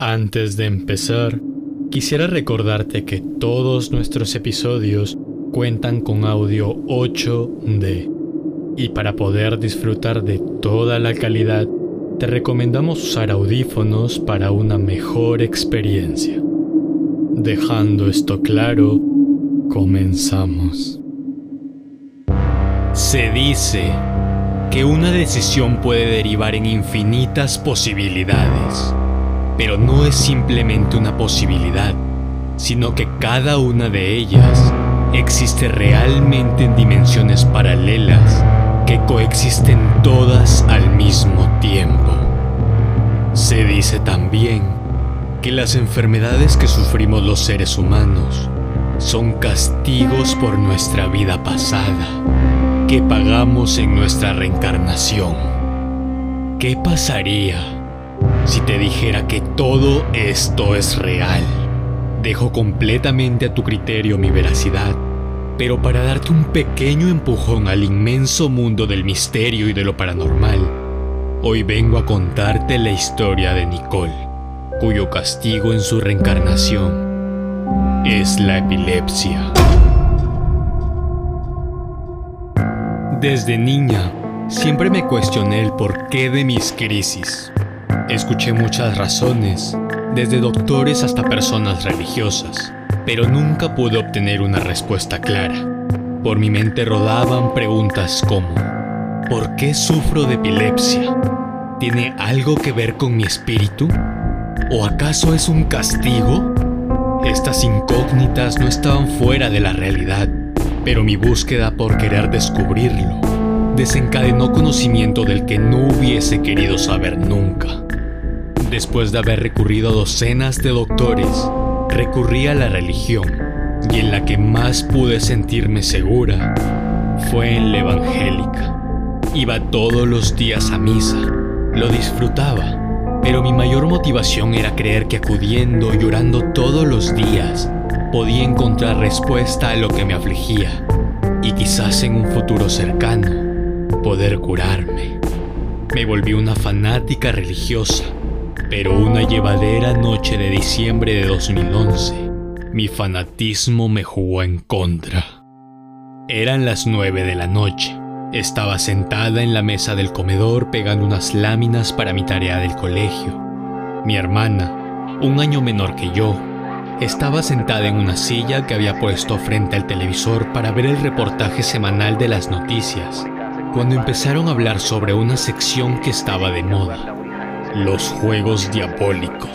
Antes de empezar, quisiera recordarte que todos nuestros episodios cuentan con audio 8D. Y para poder disfrutar de toda la calidad, te recomendamos usar audífonos para una mejor experiencia. Dejando esto claro, comenzamos. Se dice que una decisión puede derivar en infinitas posibilidades, pero no es simplemente una posibilidad, sino que cada una de ellas existe realmente en dimensiones paralelas que coexisten todas al mismo tiempo. Se dice también que las enfermedades que sufrimos los seres humanos son castigos por nuestra vida pasada que pagamos en nuestra reencarnación. ¿Qué pasaría si te dijera que todo esto es real? Dejo completamente a tu criterio mi veracidad, pero para darte un pequeño empujón al inmenso mundo del misterio y de lo paranormal, hoy vengo a contarte la historia de Nicole, cuyo castigo en su reencarnación es la epilepsia. Desde niña, siempre me cuestioné el porqué de mis crisis. Escuché muchas razones, desde doctores hasta personas religiosas, pero nunca pude obtener una respuesta clara. Por mi mente rodaban preguntas como, ¿por qué sufro de epilepsia? ¿Tiene algo que ver con mi espíritu? ¿O acaso es un castigo? Estas incógnitas no estaban fuera de la realidad pero mi búsqueda por querer descubrirlo desencadenó conocimiento del que no hubiese querido saber nunca. Después de haber recurrido a docenas de doctores, recurrí a la religión y en la que más pude sentirme segura fue en la evangélica. Iba todos los días a misa, lo disfrutaba, pero mi mayor motivación era creer que acudiendo y llorando todos los días podía encontrar respuesta a lo que me afligía y quizás en un futuro cercano poder curarme. Me volví una fanática religiosa, pero una llevadera noche de diciembre de 2011, mi fanatismo me jugó en contra. Eran las nueve de la noche. Estaba sentada en la mesa del comedor pegando unas láminas para mi tarea del colegio. Mi hermana, un año menor que yo, estaba sentada en una silla que había puesto frente al televisor para ver el reportaje semanal de las noticias, cuando empezaron a hablar sobre una sección que estaba de moda, los juegos diabólicos.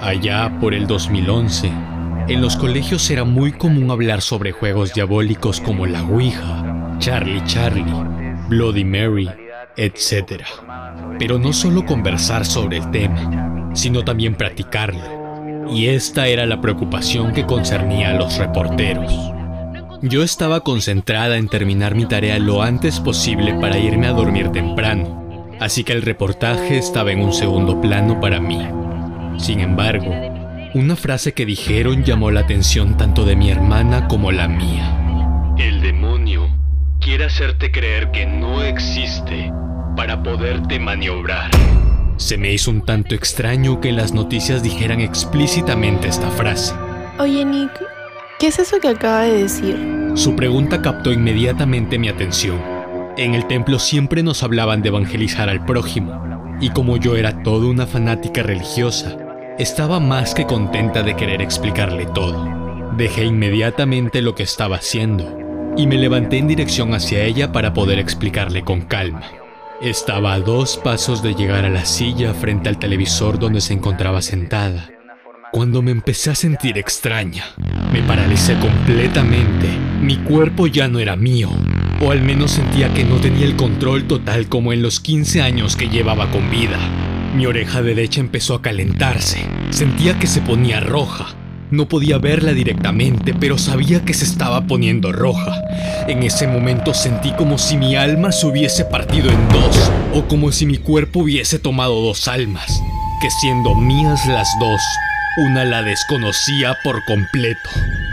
Allá por el 2011, en los colegios era muy común hablar sobre juegos diabólicos como la Ouija, Charlie Charlie, Bloody Mary, etc. Pero no solo conversar sobre el tema, sino también practicarlo. Y esta era la preocupación que concernía a los reporteros. Yo estaba concentrada en terminar mi tarea lo antes posible para irme a dormir temprano, así que el reportaje estaba en un segundo plano para mí. Sin embargo, una frase que dijeron llamó la atención tanto de mi hermana como la mía. El demonio quiere hacerte creer que no existe para poderte maniobrar. Se me hizo un tanto extraño que las noticias dijeran explícitamente esta frase. Oye Nick, ¿qué es eso que acaba de decir? Su pregunta captó inmediatamente mi atención. En el templo siempre nos hablaban de evangelizar al prójimo, y como yo era toda una fanática religiosa, estaba más que contenta de querer explicarle todo. Dejé inmediatamente lo que estaba haciendo y me levanté en dirección hacia ella para poder explicarle con calma. Estaba a dos pasos de llegar a la silla frente al televisor donde se encontraba sentada, cuando me empecé a sentir extraña. Me paralicé completamente. Mi cuerpo ya no era mío, o al menos sentía que no tenía el control total como en los 15 años que llevaba con vida. Mi oreja derecha empezó a calentarse. Sentía que se ponía roja no podía verla directamente, pero sabía que se estaba poniendo roja. En ese momento sentí como si mi alma se hubiese partido en dos, o como si mi cuerpo hubiese tomado dos almas, que siendo mías las dos, una la desconocía por completo.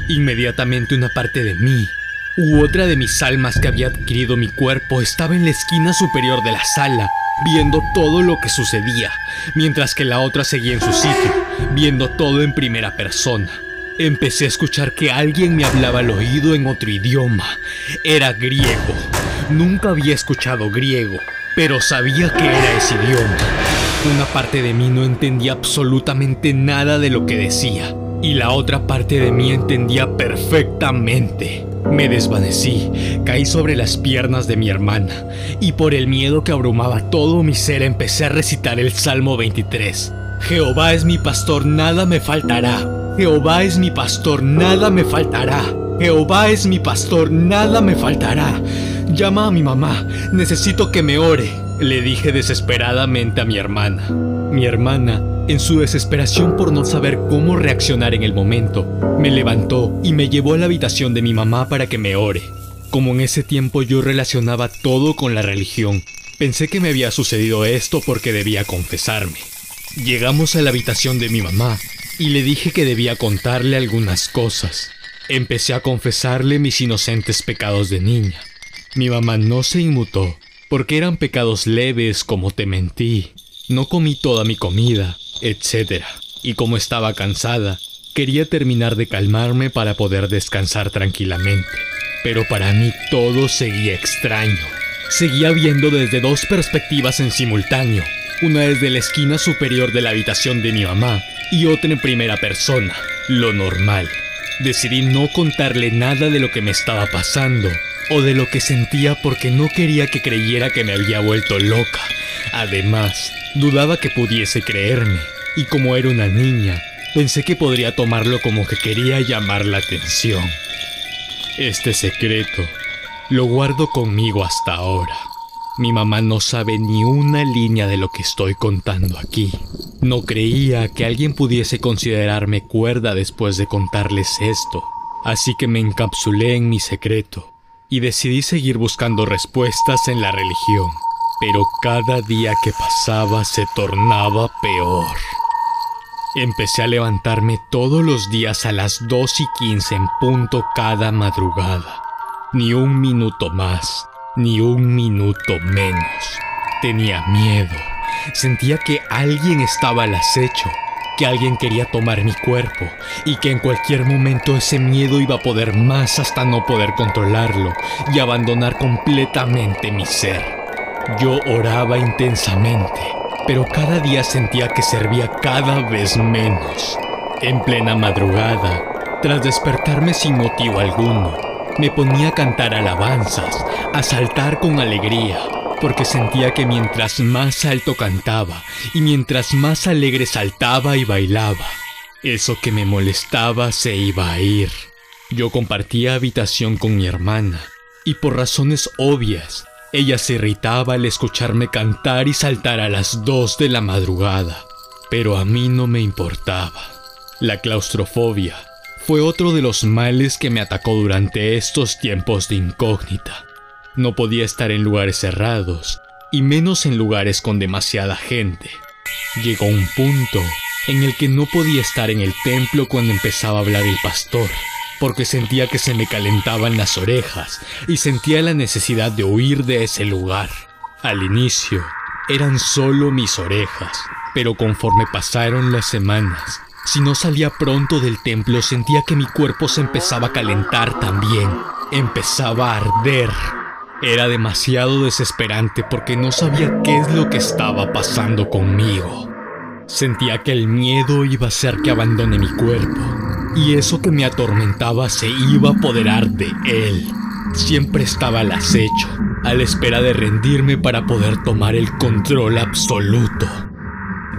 Inmediatamente una parte de mí, u otra de mis almas que había adquirido mi cuerpo, estaba en la esquina superior de la sala, viendo todo lo que sucedía, mientras que la otra seguía en su sitio, viendo todo en primera persona. Empecé a escuchar que alguien me hablaba al oído en otro idioma. Era griego. Nunca había escuchado griego, pero sabía que era ese idioma. Una parte de mí no entendía absolutamente nada de lo que decía, y la otra parte de mí entendía perfectamente. Me desvanecí, caí sobre las piernas de mi hermana, y por el miedo que abrumaba todo mi ser empecé a recitar el Salmo 23. Jehová es mi pastor, nada me faltará. Jehová es mi pastor, nada me faltará. Jehová es mi pastor, nada me faltará. Llama a mi mamá, necesito que me ore, le dije desesperadamente a mi hermana. Mi hermana, en su desesperación por no saber cómo reaccionar en el momento, me levantó y me llevó a la habitación de mi mamá para que me ore. Como en ese tiempo yo relacionaba todo con la religión, pensé que me había sucedido esto porque debía confesarme. Llegamos a la habitación de mi mamá y le dije que debía contarle algunas cosas. Empecé a confesarle mis inocentes pecados de niña. Mi mamá no se inmutó, porque eran pecados leves como te mentí, no comí toda mi comida, etc. Y como estaba cansada, quería terminar de calmarme para poder descansar tranquilamente. Pero para mí todo seguía extraño. Seguía viendo desde dos perspectivas en simultáneo, una desde la esquina superior de la habitación de mi mamá y otra en primera persona, lo normal. Decidí no contarle nada de lo que me estaba pasando o de lo que sentía porque no quería que creyera que me había vuelto loca. Además, dudaba que pudiese creerme, y como era una niña, pensé que podría tomarlo como que quería llamar la atención. Este secreto lo guardo conmigo hasta ahora. Mi mamá no sabe ni una línea de lo que estoy contando aquí. No creía que alguien pudiese considerarme cuerda después de contarles esto, así que me encapsulé en mi secreto y decidí seguir buscando respuestas en la religión. Pero cada día que pasaba se tornaba peor. Empecé a levantarme todos los días a las 2 y 15 en punto cada madrugada. Ni un minuto más, ni un minuto menos. Tenía miedo. Sentía que alguien estaba al acecho que alguien quería tomar mi cuerpo y que en cualquier momento ese miedo iba a poder más hasta no poder controlarlo y abandonar completamente mi ser. Yo oraba intensamente, pero cada día sentía que servía cada vez menos. En plena madrugada, tras despertarme sin motivo alguno, me ponía a cantar alabanzas, a saltar con alegría, porque sentía que mientras más alto cantaba y mientras más alegre saltaba y bailaba, eso que me molestaba se iba a ir. Yo compartía habitación con mi hermana y por razones obvias, ella se irritaba al escucharme cantar y saltar a las dos de la madrugada, pero a mí no me importaba. La claustrofobia fue otro de los males que me atacó durante estos tiempos de incógnita. No podía estar en lugares cerrados, y menos en lugares con demasiada gente. Llegó un punto en el que no podía estar en el templo cuando empezaba a hablar el pastor, porque sentía que se me calentaban las orejas y sentía la necesidad de huir de ese lugar. Al inicio, eran solo mis orejas, pero conforme pasaron las semanas, si no salía pronto del templo sentía que mi cuerpo se empezaba a calentar también, empezaba a arder era demasiado desesperante porque no sabía qué es lo que estaba pasando conmigo. Sentía que el miedo iba a hacer que abandone mi cuerpo, y eso que me atormentaba se iba a apoderar de él. Siempre estaba al acecho, a la espera de rendirme para poder tomar el control absoluto.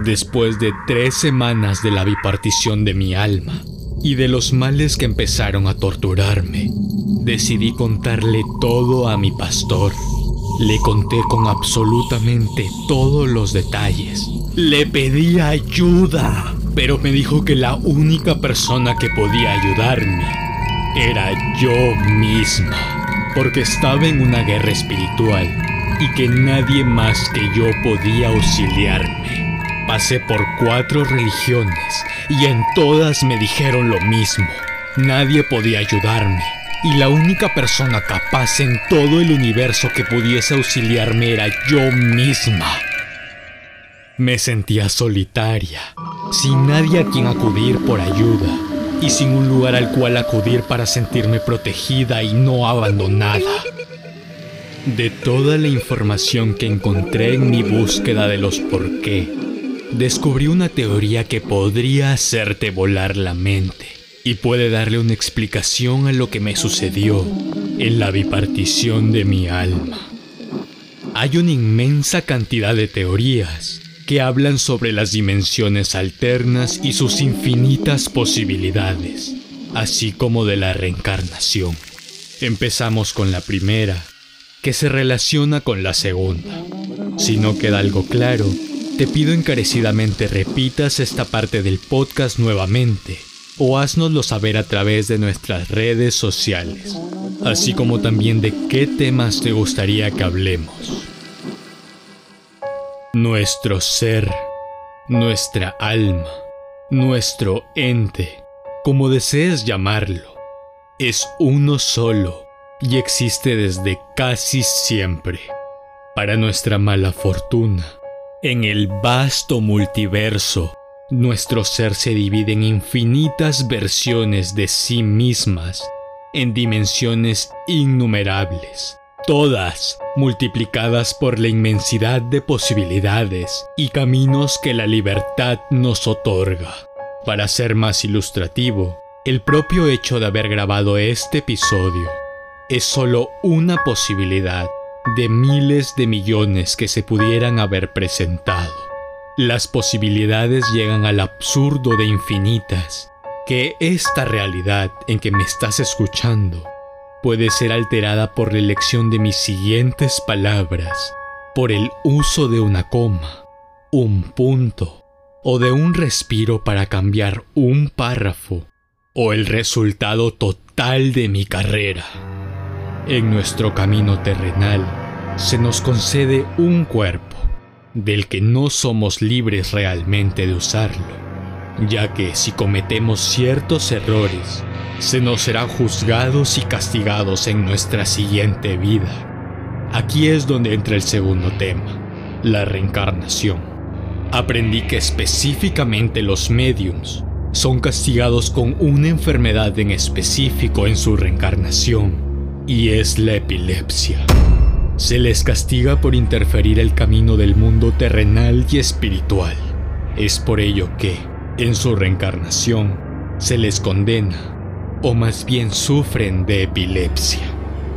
Después de tres semanas de la bipartición de mi alma y de los males que empezaron a torturarme, decidí contarle todo a mi pastor. Le conté con absolutamente todos los detalles. Le pedí ayuda, pero me dijo que la única persona que podía ayudarme era yo misma, porque estaba en una guerra espiritual y que nadie más que yo podía auxiliarme. Pasé por cuatro religiones y en todas me dijeron lo mismo. Nadie podía ayudarme y la única persona capaz en todo el universo que pudiese auxiliarme era yo misma. Me sentía solitaria, sin nadie a quien acudir por ayuda y sin un lugar al cual acudir para sentirme protegida y no abandonada. De toda la información que encontré en mi búsqueda de los por qué, descubrí una teoría que podría hacerte volar la mente y puede darle una explicación a lo que me sucedió en la bipartición de mi alma. Hay una inmensa cantidad de teorías que hablan sobre las dimensiones alternas y sus infinitas posibilidades, así como de la reencarnación. Empezamos con la primera, que se relaciona con la segunda. Si no queda algo claro, te pido encarecidamente repitas esta parte del podcast nuevamente o haznoslo saber a través de nuestras redes sociales, así como también de qué temas te gustaría que hablemos. Nuestro ser, nuestra alma, nuestro ente, como desees llamarlo, es uno solo y existe desde casi siempre. Para nuestra mala fortuna, en el vasto multiverso, nuestro ser se divide en infinitas versiones de sí mismas, en dimensiones innumerables todas multiplicadas por la inmensidad de posibilidades y caminos que la libertad nos otorga. Para ser más ilustrativo, el propio hecho de haber grabado este episodio es solo una posibilidad de miles de millones que se pudieran haber presentado. Las posibilidades llegan al absurdo de infinitas, que esta realidad en que me estás escuchando puede ser alterada por la elección de mis siguientes palabras, por el uso de una coma, un punto o de un respiro para cambiar un párrafo o el resultado total de mi carrera. En nuestro camino terrenal se nos concede un cuerpo del que no somos libres realmente de usarlo, ya que si cometemos ciertos errores, se nos serán juzgados y castigados en nuestra siguiente vida. Aquí es donde entra el segundo tema, la reencarnación. Aprendí que específicamente los mediums son castigados con una enfermedad en específico en su reencarnación, y es la epilepsia. Se les castiga por interferir el camino del mundo terrenal y espiritual. Es por ello que, en su reencarnación, se les condena o más bien sufren de epilepsia.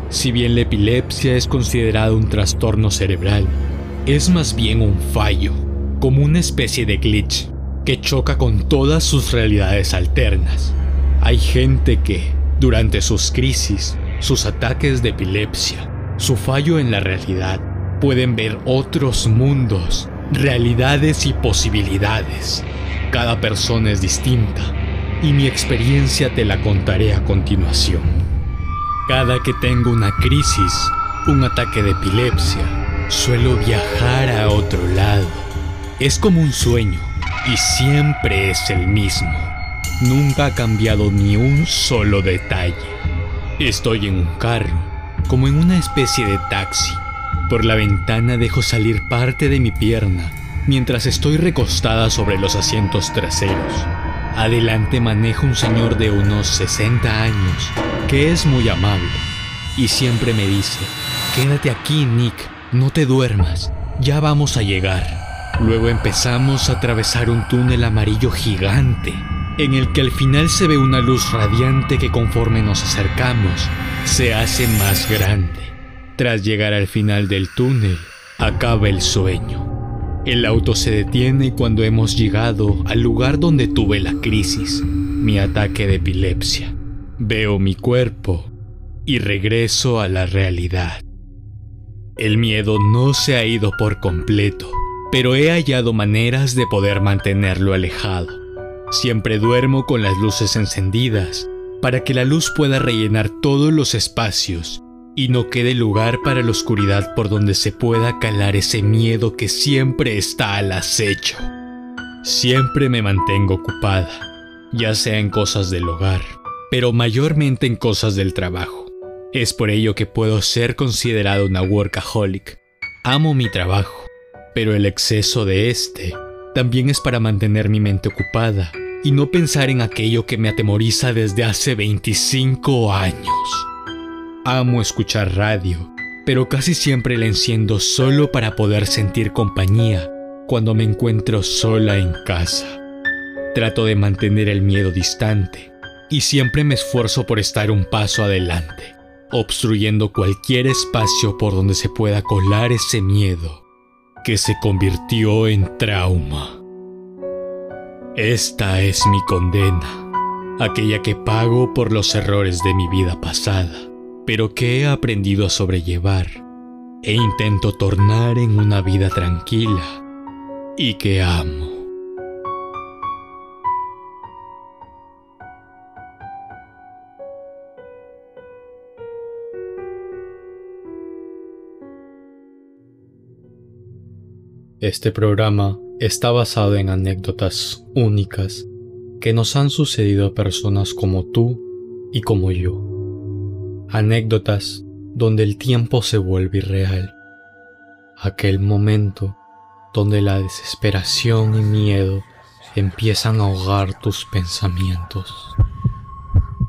Si bien la epilepsia es considerada un trastorno cerebral, es más bien un fallo, como una especie de glitch que choca con todas sus realidades alternas. Hay gente que, durante sus crisis, sus ataques de epilepsia, su fallo en la realidad, pueden ver otros mundos, realidades y posibilidades. Cada persona es distinta y mi experiencia te la contaré a continuación. Cada que tengo una crisis, un ataque de epilepsia, suelo viajar a otro lado. Es como un sueño y siempre es el mismo. Nunca ha cambiado ni un solo detalle. Estoy en un carro, como en una especie de taxi. Por la ventana dejo salir parte de mi pierna mientras estoy recostada sobre los asientos traseros. Adelante maneja un señor de unos 60 años, que es muy amable, y siempre me dice, quédate aquí, Nick, no te duermas, ya vamos a llegar. Luego empezamos a atravesar un túnel amarillo gigante, en el que al final se ve una luz radiante que conforme nos acercamos, se hace más grande. Tras llegar al final del túnel, acaba el sueño. El auto se detiene cuando hemos llegado al lugar donde tuve la crisis, mi ataque de epilepsia. Veo mi cuerpo y regreso a la realidad. El miedo no se ha ido por completo, pero he hallado maneras de poder mantenerlo alejado. Siempre duermo con las luces encendidas para que la luz pueda rellenar todos los espacios y no quede lugar para la oscuridad por donde se pueda calar ese miedo que siempre está al acecho. Siempre me mantengo ocupada, ya sea en cosas del hogar, pero mayormente en cosas del trabajo. Es por ello que puedo ser considerado una workaholic. Amo mi trabajo, pero el exceso de este también es para mantener mi mente ocupada y no pensar en aquello que me atemoriza desde hace 25 años. Amo escuchar radio, pero casi siempre la enciendo solo para poder sentir compañía cuando me encuentro sola en casa. Trato de mantener el miedo distante y siempre me esfuerzo por estar un paso adelante, obstruyendo cualquier espacio por donde se pueda colar ese miedo que se convirtió en trauma. Esta es mi condena, aquella que pago por los errores de mi vida pasada, pero que he aprendido a sobrellevar e intento tornar en una vida tranquila y que amo. Este programa está basado en anécdotas únicas que nos han sucedido a personas como tú y como yo. Anécdotas donde el tiempo se vuelve irreal. Aquel momento donde la desesperación y miedo empiezan a ahogar tus pensamientos,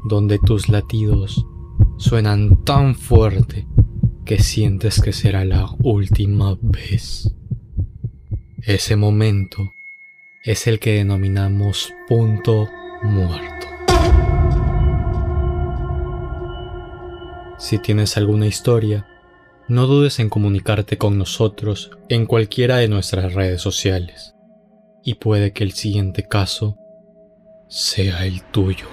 donde tus latidos suenan tan fuerte que sientes que será la última vez. Ese momento es el que denominamos punto muerto. Si tienes alguna historia, no dudes en comunicarte con nosotros en cualquiera de nuestras redes sociales. Y puede que el siguiente caso sea el tuyo.